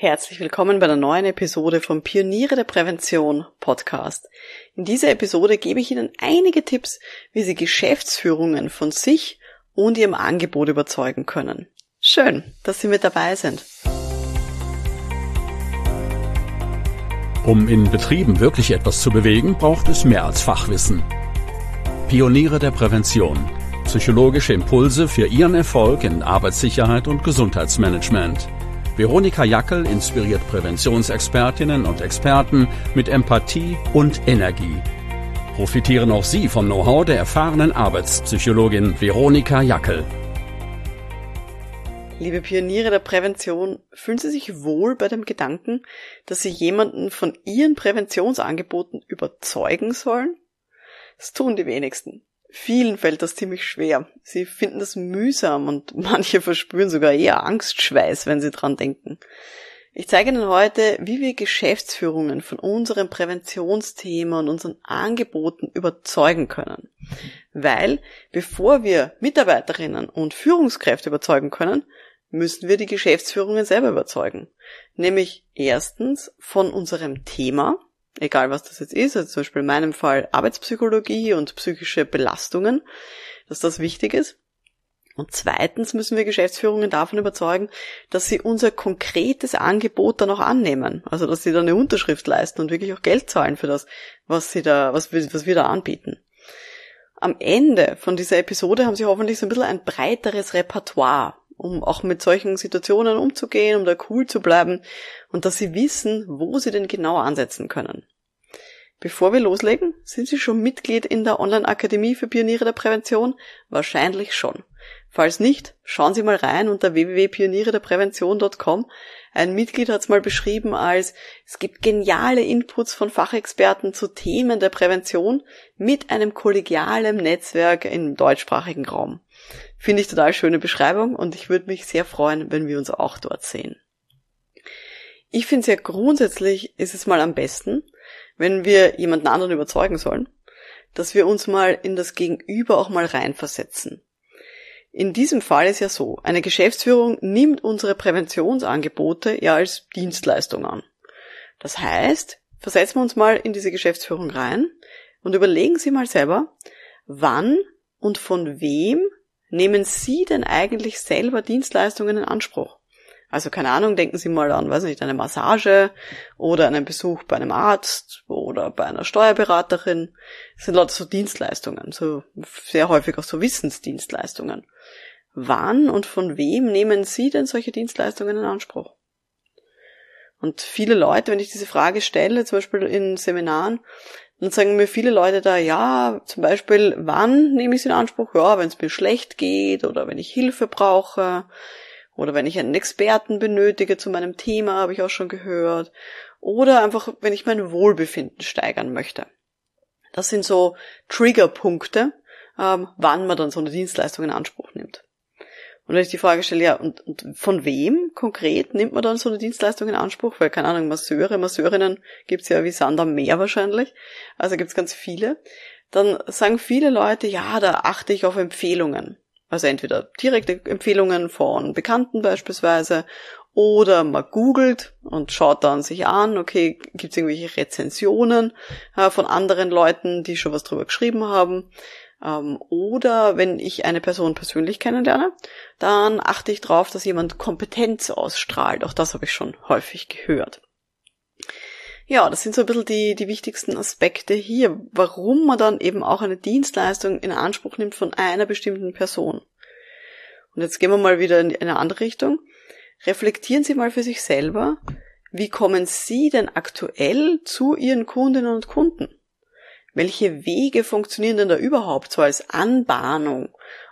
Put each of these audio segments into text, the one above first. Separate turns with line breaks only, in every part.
Herzlich willkommen bei einer neuen Episode vom Pioniere der Prävention Podcast. In dieser Episode gebe ich Ihnen einige Tipps, wie Sie Geschäftsführungen von sich und Ihrem Angebot überzeugen können. Schön, dass Sie mit dabei sind.
Um in Betrieben wirklich etwas zu bewegen, braucht es mehr als Fachwissen. Pioniere der Prävention. Psychologische Impulse für Ihren Erfolg in Arbeitssicherheit und Gesundheitsmanagement. Veronika Jackel inspiriert Präventionsexpertinnen und Experten mit Empathie und Energie. Profitieren auch Sie vom Know-how der erfahrenen Arbeitspsychologin Veronika Jackel.
Liebe Pioniere der Prävention, fühlen Sie sich wohl bei dem Gedanken, dass Sie jemanden von Ihren Präventionsangeboten überzeugen sollen? Das tun die wenigsten. Vielen fällt das ziemlich schwer. Sie finden das mühsam und manche verspüren sogar eher Angstschweiß, wenn sie dran denken. Ich zeige Ihnen heute, wie wir Geschäftsführungen von unserem Präventionsthema und unseren Angeboten überzeugen können. Weil, bevor wir Mitarbeiterinnen und Führungskräfte überzeugen können, müssen wir die Geschäftsführungen selber überzeugen. Nämlich erstens von unserem Thema, egal was das jetzt ist, also zum Beispiel in meinem Fall Arbeitspsychologie und psychische Belastungen, dass das wichtig ist. Und zweitens müssen wir Geschäftsführungen davon überzeugen, dass sie unser konkretes Angebot dann auch annehmen. Also, dass sie da eine Unterschrift leisten und wirklich auch Geld zahlen für das, was sie da, was was wir da anbieten. Am Ende von dieser Episode haben sie hoffentlich so ein bisschen ein breiteres Repertoire um auch mit solchen Situationen umzugehen, um da cool zu bleiben und dass sie wissen, wo sie denn genau ansetzen können. Bevor wir loslegen, sind Sie schon Mitglied in der Online-Akademie für Pioniere der Prävention? Wahrscheinlich schon. Falls nicht, schauen Sie mal rein unter www.pionierederprävention.com. Ein Mitglied hat es mal beschrieben als, es gibt geniale Inputs von Fachexperten zu Themen der Prävention mit einem kollegialen Netzwerk im deutschsprachigen Raum. Finde ich total schöne Beschreibung und ich würde mich sehr freuen, wenn wir uns auch dort sehen. Ich finde es ja grundsätzlich ist es mal am besten, wenn wir jemanden anderen überzeugen sollen, dass wir uns mal in das Gegenüber auch mal reinversetzen. In diesem Fall ist ja so, eine Geschäftsführung nimmt unsere Präventionsangebote ja als Dienstleistung an. Das heißt, versetzen wir uns mal in diese Geschäftsführung rein und überlegen Sie mal selber, wann und von wem nehmen Sie denn eigentlich selber Dienstleistungen in Anspruch? Also keine Ahnung, denken Sie mal an, weiß nicht, eine Massage oder einen Besuch bei einem Arzt oder bei einer Steuerberaterin. Das sind lauter so Dienstleistungen, so sehr häufig auch so Wissensdienstleistungen. Wann und von wem nehmen Sie denn solche Dienstleistungen in Anspruch? Und viele Leute, wenn ich diese Frage stelle, zum Beispiel in Seminaren, dann sagen mir viele Leute da, ja, zum Beispiel, wann nehme ich es in Anspruch? Ja, wenn es mir schlecht geht oder wenn ich Hilfe brauche oder wenn ich einen Experten benötige zu meinem Thema, habe ich auch schon gehört. Oder einfach, wenn ich mein Wohlbefinden steigern möchte. Das sind so Triggerpunkte, ähm, wann man dann so eine Dienstleistung in Anspruch nimmt. Und wenn ich die Frage stelle, ja, und, und von wem konkret nimmt man dann so eine Dienstleistung in Anspruch? Weil, keine Ahnung, Masseure, Masseurinnen gibt's ja wie Sand am Meer wahrscheinlich. Also gibt's ganz viele. Dann sagen viele Leute, ja, da achte ich auf Empfehlungen. Also entweder direkte Empfehlungen von Bekannten beispielsweise oder man googelt und schaut dann sich an, okay, gibt's irgendwelche Rezensionen äh, von anderen Leuten, die schon was drüber geschrieben haben. Ähm, oder wenn ich eine Person persönlich kennenlerne, dann achte ich darauf, dass jemand Kompetenz ausstrahlt. Auch das habe ich schon häufig gehört. Ja, das sind so ein bisschen die, die wichtigsten Aspekte hier, warum man dann eben auch eine Dienstleistung in Anspruch nimmt von einer bestimmten Person. Und jetzt gehen wir mal wieder in eine andere Richtung. Reflektieren Sie mal für sich selber, wie kommen Sie denn aktuell zu Ihren Kundinnen und Kunden? Welche Wege funktionieren denn da überhaupt so als Anbahnung,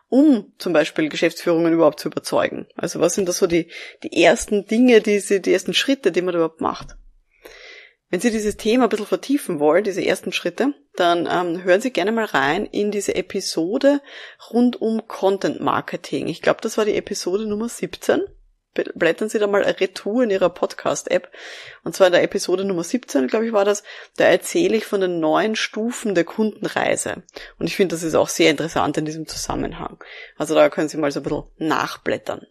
um zum Beispiel Geschäftsführungen überhaupt zu überzeugen? Also was sind da so die, die ersten Dinge, die, Sie, die ersten Schritte, die man da überhaupt macht? Wenn Sie dieses Thema ein bisschen vertiefen wollen, diese ersten Schritte, dann ähm, hören Sie gerne mal rein in diese Episode rund um Content Marketing. Ich glaube, das war die Episode Nummer 17 blättern Sie da mal Retour in Ihrer Podcast-App. Und zwar in der Episode Nummer 17, glaube ich, war das. Da erzähle ich von den neuen Stufen der Kundenreise. Und ich finde, das ist auch sehr interessant in diesem Zusammenhang. Also da können Sie mal so ein bisschen nachblättern.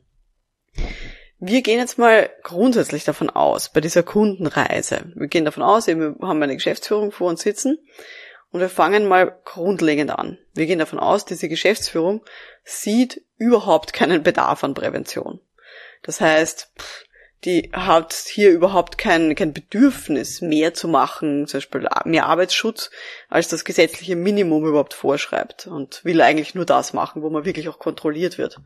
wir gehen jetzt mal grundsätzlich davon aus, bei dieser Kundenreise. Wir gehen davon aus, wir haben eine Geschäftsführung vor uns sitzen und wir fangen mal grundlegend an. Wir gehen davon aus, diese Geschäftsführung sieht überhaupt keinen Bedarf an Prävention. Das heißt, die hat hier überhaupt kein, kein Bedürfnis mehr zu machen, zum Beispiel mehr Arbeitsschutz, als das gesetzliche Minimum überhaupt vorschreibt und will eigentlich nur das machen, wo man wirklich auch kontrolliert wird.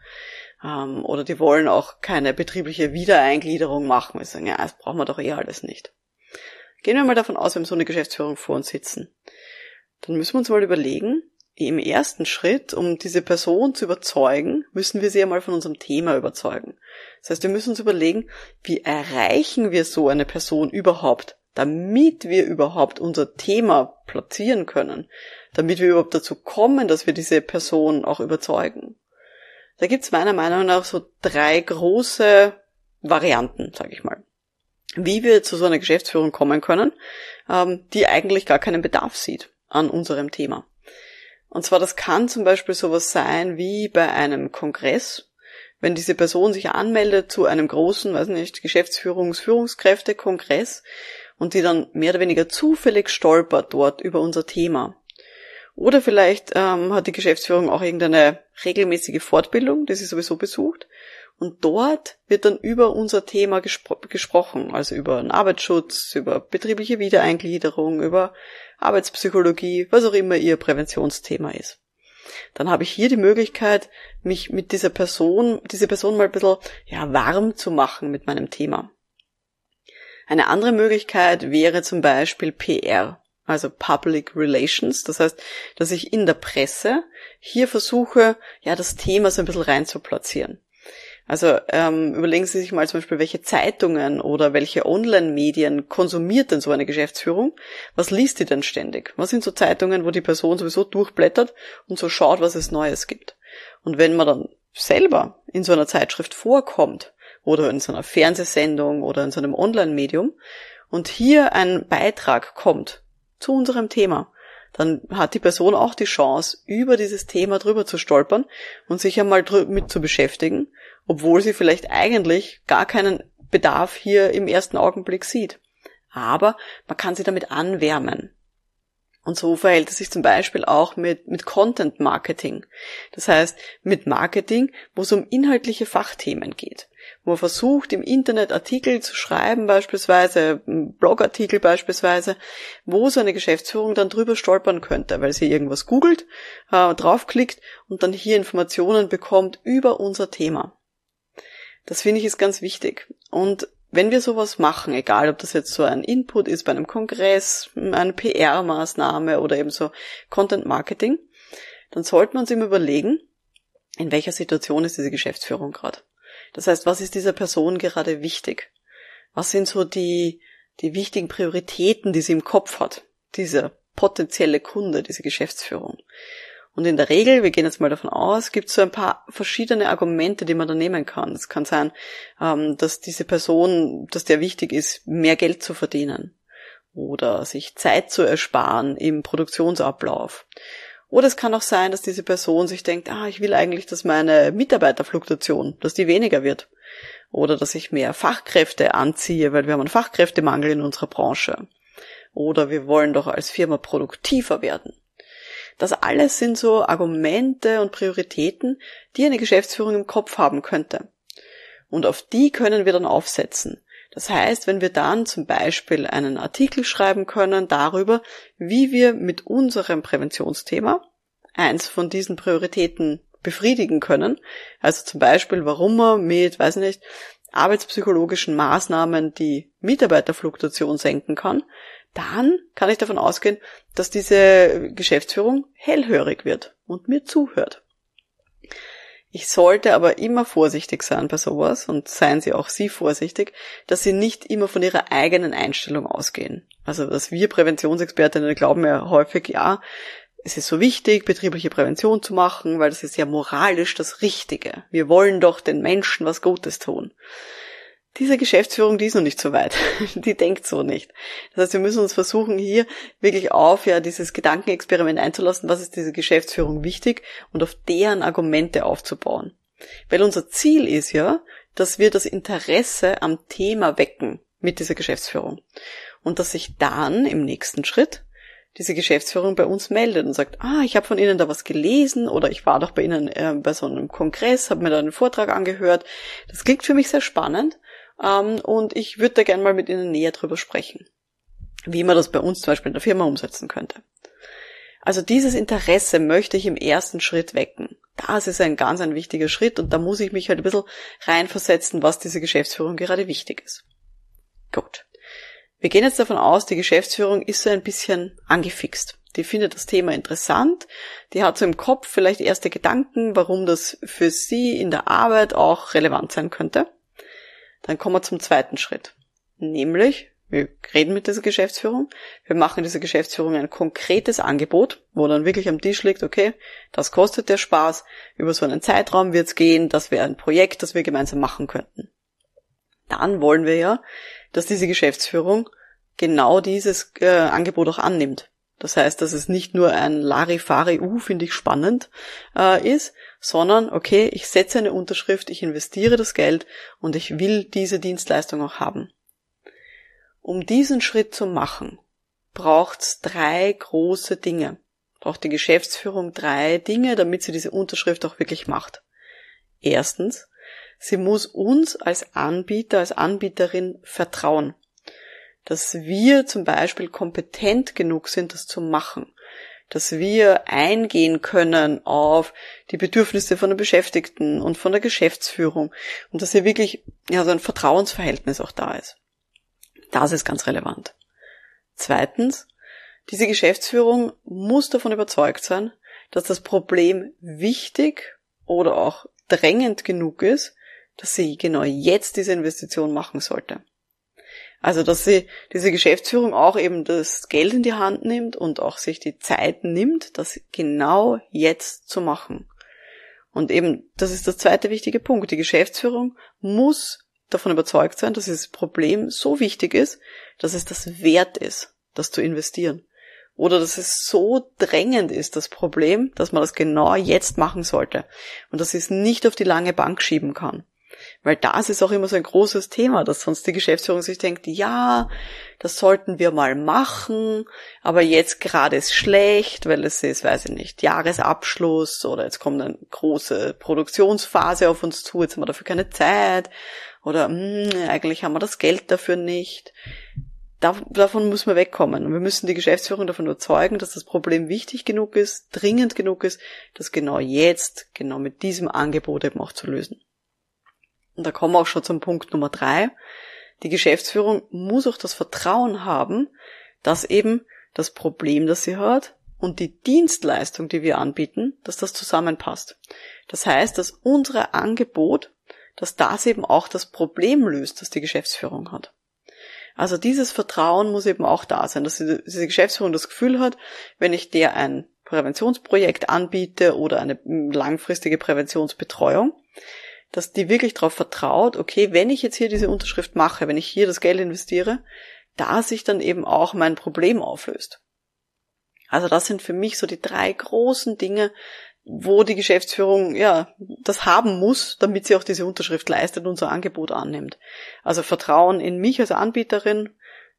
Ähm, oder die wollen auch keine betriebliche Wiedereingliederung machen. Wir sagen, ja, das brauchen wir doch eh alles nicht. Gehen wir mal davon aus, wir haben so eine Geschäftsführung vor uns sitzen. Dann müssen wir uns mal überlegen, im ersten Schritt, um diese Person zu überzeugen, müssen wir sie einmal von unserem Thema überzeugen. Das heißt, wir müssen uns überlegen, wie erreichen wir so eine Person überhaupt, damit wir überhaupt unser Thema platzieren können, damit wir überhaupt dazu kommen, dass wir diese Person auch überzeugen. Da gibt's meiner Meinung nach so drei große Varianten, sage ich mal, wie wir zu so einer Geschäftsführung kommen können, ähm, die eigentlich gar keinen Bedarf sieht an unserem Thema. Und zwar, das kann zum Beispiel sowas sein wie bei einem Kongress, wenn diese Person sich anmeldet zu einem großen, weiß nicht, Geschäftsführungs-, Führungskräfte-Kongress und die dann mehr oder weniger zufällig stolpert dort über unser Thema. Oder vielleicht ähm, hat die Geschäftsführung auch irgendeine regelmäßige Fortbildung, die sie sowieso besucht. Und dort wird dann über unser Thema gespro gesprochen, also über den Arbeitsschutz, über betriebliche Wiedereingliederung, über Arbeitspsychologie, was auch immer ihr Präventionsthema ist. Dann habe ich hier die Möglichkeit, mich mit dieser Person, diese Person mal ein bisschen ja, warm zu machen mit meinem Thema. Eine andere Möglichkeit wäre zum Beispiel PR, also Public Relations. Das heißt, dass ich in der Presse hier versuche, ja, das Thema so ein bisschen rein zu platzieren. Also ähm, überlegen Sie sich mal zum Beispiel, welche Zeitungen oder welche Online-Medien konsumiert denn so eine Geschäftsführung? Was liest die denn ständig? Was sind so Zeitungen, wo die Person sowieso durchblättert und so schaut, was es Neues gibt? Und wenn man dann selber in so einer Zeitschrift vorkommt oder in so einer Fernsehsendung oder in so einem Online-Medium und hier ein Beitrag kommt zu unserem Thema, dann hat die Person auch die Chance, über dieses Thema drüber zu stolpern und sich einmal mit zu beschäftigen, obwohl sie vielleicht eigentlich gar keinen Bedarf hier im ersten Augenblick sieht. Aber man kann sie damit anwärmen. Und so verhält es sich zum Beispiel auch mit, mit Content Marketing. Das heißt, mit Marketing, wo es um inhaltliche Fachthemen geht wo man versucht, im Internet Artikel zu schreiben, beispielsweise, Blogartikel beispielsweise, wo so eine Geschäftsführung dann drüber stolpern könnte, weil sie irgendwas googelt, äh, draufklickt und dann hier Informationen bekommt über unser Thema. Das finde ich ist ganz wichtig. Und wenn wir sowas machen, egal ob das jetzt so ein Input ist bei einem Kongress, eine PR-Maßnahme oder eben so Content Marketing, dann sollten wir uns eben überlegen, in welcher Situation ist diese Geschäftsführung gerade. Das heißt, was ist dieser Person gerade wichtig? Was sind so die, die wichtigen Prioritäten, die sie im Kopf hat? Dieser potenzielle Kunde, diese Geschäftsführung. Und in der Regel, wir gehen jetzt mal davon aus, gibt es so ein paar verschiedene Argumente, die man da nehmen kann. Es kann sein, ähm, dass diese Person, dass der wichtig ist, mehr Geld zu verdienen oder sich Zeit zu ersparen im Produktionsablauf oder es kann auch sein, dass diese Person sich denkt, ah, ich will eigentlich, dass meine Mitarbeiterfluktuation, dass die weniger wird. Oder dass ich mehr Fachkräfte anziehe, weil wir haben einen Fachkräftemangel in unserer Branche. Oder wir wollen doch als Firma produktiver werden. Das alles sind so Argumente und Prioritäten, die eine Geschäftsführung im Kopf haben könnte. Und auf die können wir dann aufsetzen. Das heißt, wenn wir dann zum Beispiel einen Artikel schreiben können darüber, wie wir mit unserem Präventionsthema eins von diesen Prioritäten befriedigen können, also zum Beispiel, warum man mit, weiß nicht, arbeitspsychologischen Maßnahmen die Mitarbeiterfluktuation senken kann, dann kann ich davon ausgehen, dass diese Geschäftsführung hellhörig wird und mir zuhört. Ich sollte aber immer vorsichtig sein bei sowas und seien Sie auch Sie vorsichtig, dass Sie nicht immer von Ihrer eigenen Einstellung ausgehen. Also, dass wir Präventionsexpertinnen glauben ja häufig, ja, es ist so wichtig, betriebliche Prävention zu machen, weil das ist ja moralisch das Richtige. Wir wollen doch den Menschen was Gutes tun diese Geschäftsführung, die ist noch nicht so weit. Die denkt so nicht. Das heißt, wir müssen uns versuchen, hier wirklich auf ja dieses Gedankenexperiment einzulassen, was ist diese Geschäftsführung wichtig und auf deren Argumente aufzubauen. Weil unser Ziel ist ja, dass wir das Interesse am Thema wecken mit dieser Geschäftsführung. Und dass sich dann im nächsten Schritt diese Geschäftsführung bei uns meldet und sagt, ah, ich habe von Ihnen da was gelesen oder ich war doch bei Ihnen äh, bei so einem Kongress, habe mir da einen Vortrag angehört. Das klingt für mich sehr spannend ähm, und ich würde da gerne mal mit Ihnen näher drüber sprechen, wie man das bei uns zum Beispiel in der Firma umsetzen könnte. Also dieses Interesse möchte ich im ersten Schritt wecken. Das ist ein ganz ein wichtiger Schritt und da muss ich mich halt ein bisschen reinversetzen, was diese Geschäftsführung gerade wichtig ist. Gut. Wir gehen jetzt davon aus, die Geschäftsführung ist so ein bisschen angefixt. Die findet das Thema interessant, die hat so im Kopf vielleicht erste Gedanken, warum das für sie in der Arbeit auch relevant sein könnte. Dann kommen wir zum zweiten Schritt. Nämlich, wir reden mit dieser Geschäftsführung, wir machen dieser Geschäftsführung ein konkretes Angebot, wo dann wirklich am Tisch liegt, okay, das kostet der Spaß, über so einen Zeitraum wird es gehen, das wäre ein Projekt, das wir gemeinsam machen könnten. Dann wollen wir ja dass diese Geschäftsführung genau dieses äh, Angebot auch annimmt. Das heißt, dass es nicht nur ein Larifari, uh, finde ich spannend, äh, ist, sondern, okay, ich setze eine Unterschrift, ich investiere das Geld und ich will diese Dienstleistung auch haben. Um diesen Schritt zu machen, braucht's drei große Dinge. Braucht die Geschäftsführung drei Dinge, damit sie diese Unterschrift auch wirklich macht. Erstens, Sie muss uns als Anbieter, als Anbieterin vertrauen, dass wir zum Beispiel kompetent genug sind, das zu machen, dass wir eingehen können auf die Bedürfnisse von den Beschäftigten und von der Geschäftsführung und dass hier wirklich ja so ein Vertrauensverhältnis auch da ist. Das ist ganz relevant. Zweitens, diese Geschäftsführung muss davon überzeugt sein, dass das Problem wichtig oder auch drängend genug ist, dass sie genau jetzt diese Investition machen sollte. Also, dass sie diese Geschäftsführung auch eben das Geld in die Hand nimmt und auch sich die Zeit nimmt, das genau jetzt zu machen. Und eben, das ist der zweite wichtige Punkt. Die Geschäftsführung muss davon überzeugt sein, dass dieses Problem so wichtig ist, dass es das wert ist, das zu investieren. Oder dass es so drängend ist, das Problem, dass man das genau jetzt machen sollte. Und dass sie es nicht auf die lange Bank schieben kann. Weil das ist auch immer so ein großes Thema, dass sonst die Geschäftsführung sich denkt, ja, das sollten wir mal machen, aber jetzt gerade ist schlecht, weil es ist, weiß ich nicht, Jahresabschluss oder jetzt kommt eine große Produktionsphase auf uns zu, jetzt haben wir dafür keine Zeit oder mh, hm, eigentlich haben wir das Geld dafür nicht. davon müssen wir wegkommen. Und wir müssen die Geschäftsführung davon überzeugen, dass das Problem wichtig genug ist, dringend genug ist, das genau jetzt, genau mit diesem Angebot eben auch zu lösen. Und da kommen wir auch schon zum Punkt Nummer drei. Die Geschäftsführung muss auch das Vertrauen haben, dass eben das Problem, das sie hat, und die Dienstleistung, die wir anbieten, dass das zusammenpasst. Das heißt, dass unser Angebot, dass das eben auch das Problem löst, das die Geschäftsführung hat. Also dieses Vertrauen muss eben auch da sein, dass diese Geschäftsführung das Gefühl hat, wenn ich der ein Präventionsprojekt anbiete oder eine langfristige Präventionsbetreuung, dass die wirklich darauf vertraut, okay, wenn ich jetzt hier diese Unterschrift mache, wenn ich hier das Geld investiere, da sich dann eben auch mein Problem auflöst. Also das sind für mich so die drei großen Dinge, wo die Geschäftsführung ja das haben muss, damit sie auch diese Unterschrift leistet und unser Angebot annimmt. Also Vertrauen in mich als Anbieterin.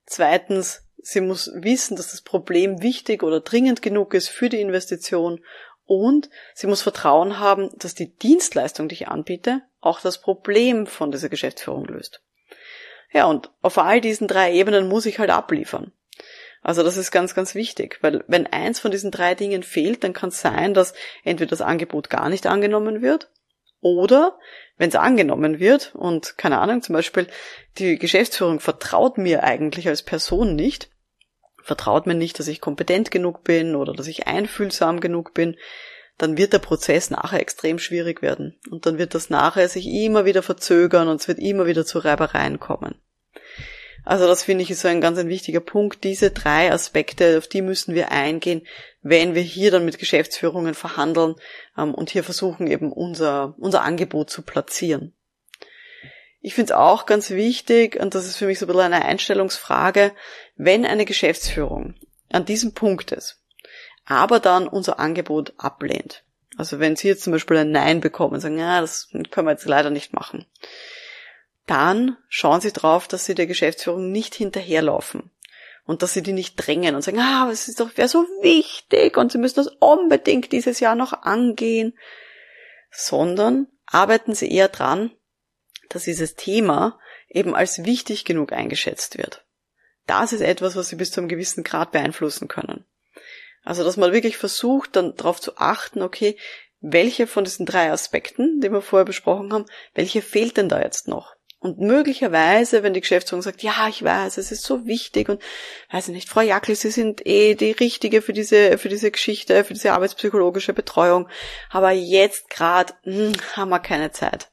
Zweitens, sie muss wissen, dass das Problem wichtig oder dringend genug ist für die Investition und sie muss Vertrauen haben, dass die Dienstleistung, die ich anbiete, auch das Problem von dieser Geschäftsführung löst. Ja, und auf all diesen drei Ebenen muss ich halt abliefern. Also das ist ganz, ganz wichtig, weil wenn eins von diesen drei Dingen fehlt, dann kann es sein, dass entweder das Angebot gar nicht angenommen wird oder wenn es angenommen wird und keine Ahnung, zum Beispiel die Geschäftsführung vertraut mir eigentlich als Person nicht, vertraut mir nicht, dass ich kompetent genug bin oder dass ich einfühlsam genug bin, dann wird der Prozess nachher extrem schwierig werden. Und dann wird das nachher sich immer wieder verzögern und es wird immer wieder zu Reibereien kommen. Also das finde ich ist so ein ganz ein wichtiger Punkt. Diese drei Aspekte, auf die müssen wir eingehen, wenn wir hier dann mit Geschäftsführungen verhandeln ähm, und hier versuchen eben unser, unser Angebot zu platzieren. Ich finde es auch ganz wichtig, und das ist für mich so ein bisschen eine Einstellungsfrage, wenn eine Geschäftsführung an diesem Punkt ist, aber dann unser Angebot ablehnt. Also wenn Sie jetzt zum Beispiel ein Nein bekommen und sagen, ja, das können wir jetzt leider nicht machen, dann schauen Sie drauf, dass Sie der Geschäftsführung nicht hinterherlaufen und dass Sie die nicht drängen und sagen, ah, es ist doch, wäre so wichtig und Sie müssen das unbedingt dieses Jahr noch angehen, sondern arbeiten Sie eher dran, dass dieses Thema eben als wichtig genug eingeschätzt wird. Das ist etwas, was Sie bis zu einem gewissen Grad beeinflussen können. Also, dass man wirklich versucht, dann darauf zu achten, okay, welche von diesen drei Aspekten, die wir vorher besprochen haben, welche fehlt denn da jetzt noch? Und möglicherweise, wenn die Geschäftsführung sagt, ja, ich weiß, es ist so wichtig und weiß ich nicht, Frau Jackl, Sie sind eh die Richtige für diese, für diese Geschichte, für diese arbeitspsychologische Betreuung, aber jetzt gerade hm, haben wir keine Zeit.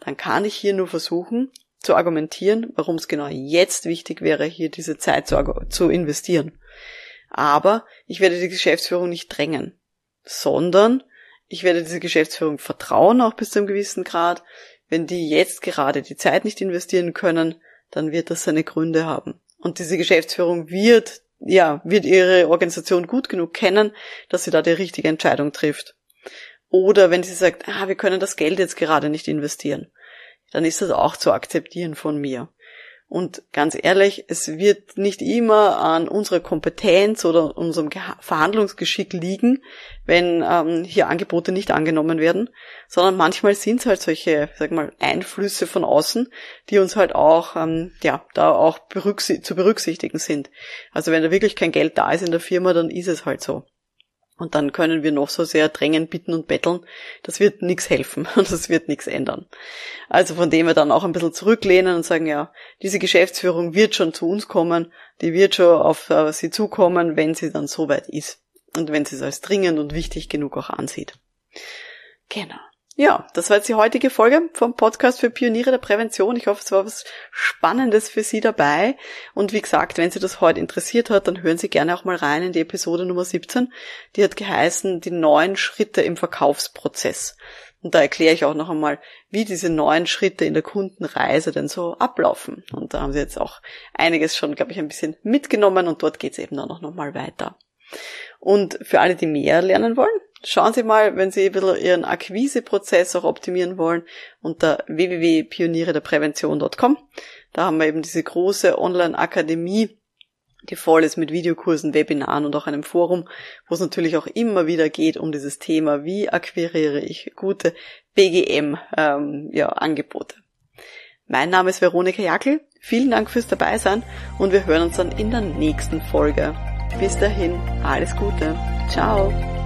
Dann kann ich hier nur versuchen zu argumentieren, warum es genau jetzt wichtig wäre, hier diese Zeit zu, zu investieren. Aber ich werde die Geschäftsführung nicht drängen, sondern ich werde diese Geschäftsführung vertrauen, auch bis zu einem gewissen Grad. Wenn die jetzt gerade die Zeit nicht investieren können, dann wird das seine Gründe haben. Und diese Geschäftsführung wird, ja, wird ihre Organisation gut genug kennen, dass sie da die richtige Entscheidung trifft. Oder wenn sie sagt, ah, wir können das Geld jetzt gerade nicht investieren, dann ist das auch zu akzeptieren von mir. Und ganz ehrlich, es wird nicht immer an unserer Kompetenz oder unserem Verhandlungsgeschick liegen, wenn ähm, hier Angebote nicht angenommen werden, sondern manchmal sind es halt solche, sag mal, Einflüsse von außen, die uns halt auch, ähm, ja, da auch berücksi zu berücksichtigen sind. Also wenn da wirklich kein Geld da ist in der Firma, dann ist es halt so. Und dann können wir noch so sehr drängen, bitten und betteln. Das wird nichts helfen und das wird nichts ändern. Also von dem wir dann auch ein bisschen zurücklehnen und sagen, ja, diese Geschäftsführung wird schon zu uns kommen, die wird schon auf äh, sie zukommen, wenn sie dann soweit ist. Und wenn sie es als dringend und wichtig genug auch ansieht. Genau. Ja, das war jetzt die heutige Folge vom Podcast für Pioniere der Prävention. Ich hoffe, es war was Spannendes für Sie dabei. Und wie gesagt, wenn Sie das heute interessiert hat, dann hören Sie gerne auch mal rein in die Episode Nummer 17. Die hat geheißen, die neuen Schritte im Verkaufsprozess. Und da erkläre ich auch noch einmal, wie diese neuen Schritte in der Kundenreise denn so ablaufen. Und da haben Sie jetzt auch einiges schon, glaube ich, ein bisschen mitgenommen und dort geht es eben dann auch nochmal weiter. Und für alle, die mehr lernen wollen, schauen Sie mal, wenn Sie ein bisschen Ihren Akquiseprozess auch optimieren wollen, unter www.pionierederprävention.com. Da haben wir eben diese große Online-Akademie, die voll ist mit Videokursen, Webinaren und auch einem Forum, wo es natürlich auch immer wieder geht um dieses Thema, wie akquiriere ich gute BGM-Angebote. Ähm, ja, mein Name ist Veronika Jackel. Vielen Dank fürs Dabeisein und wir hören uns dann in der nächsten Folge. Bis dahin, alles Gute. Ciao.